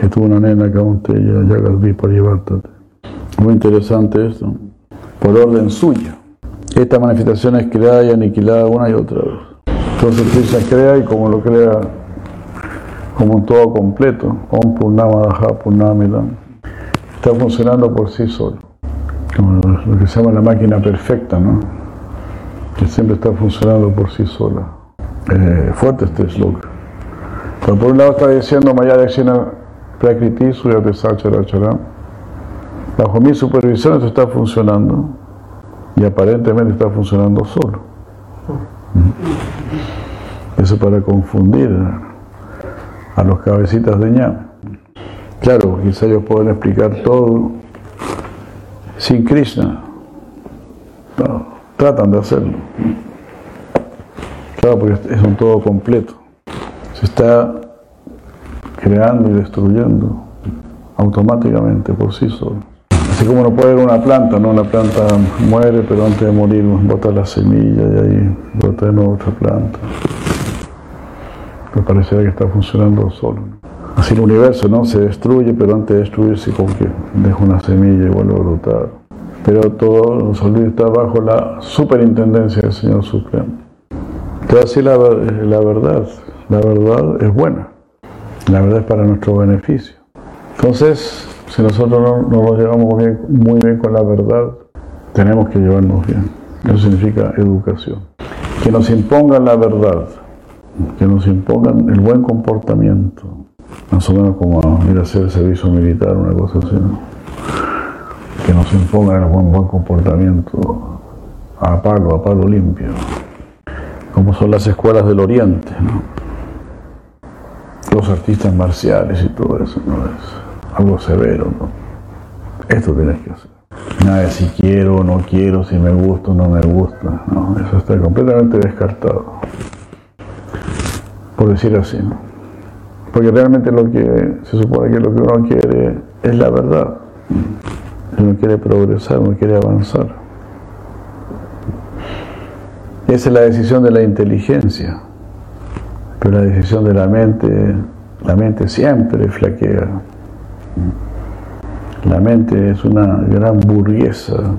que tuvo una nena que aún te vi por llevarte. Muy interesante esto, por orden suyo. Esta manifestación es creada y aniquilada una y otra vez. Entonces Krishna crea y como lo crea como un todo completo, Om Purnama Daha Purnamidam, está funcionando por sí solo. Como lo que se llama la máquina perfecta, ¿no? Que siempre está funcionando por sí sola. Eh, fuerte este slogan. Pero por un lado está diciendo Maya Dakshina Prakriti Suyate Sachara Bajo mi supervisión esto está funcionando y aparentemente está funcionando solo. Eso para confundir a los cabecitas de ñam. Claro, quizá ellos pueden explicar todo sin Krishna. tratan de hacerlo. Claro, porque es un todo completo. Se está creando y destruyendo automáticamente por sí solo. Así como no puede ver una planta, ¿no? La planta muere, pero antes de morir bota la semilla y ahí brota de nuevo otra planta. Me parecería que está funcionando solo. Así el universo no se destruye, pero antes de destruirse como que deja una semilla y vuelve a brotar. Pero todo, se está bajo la superintendencia del Señor Supremo. Entonces así la, la verdad, la verdad es buena. La verdad es para nuestro beneficio. Entonces, si nosotros no, no nos llevamos muy bien con la verdad, tenemos que llevarnos bien. Eso significa educación. Que nos impongan la verdad que nos impongan el buen comportamiento, más o menos como ir a hacer servicio militar, una cosa así, ¿no? que nos impongan el buen, buen comportamiento a palo, a palo limpio, como son las escuelas del Oriente, ¿no? Los artistas marciales y todo eso, ¿no? es algo severo, ¿no? esto tienes que hacer. Nada de si quiero o no quiero, si me gusta o no me gusta, ¿no? eso está completamente descartado por decir así. Porque realmente lo que se supone que lo que uno quiere es la verdad. Uno quiere progresar, uno quiere avanzar. Esa es la decisión de la inteligencia. Pero la decisión de la mente, la mente siempre flaquea. La mente es una gran burguesa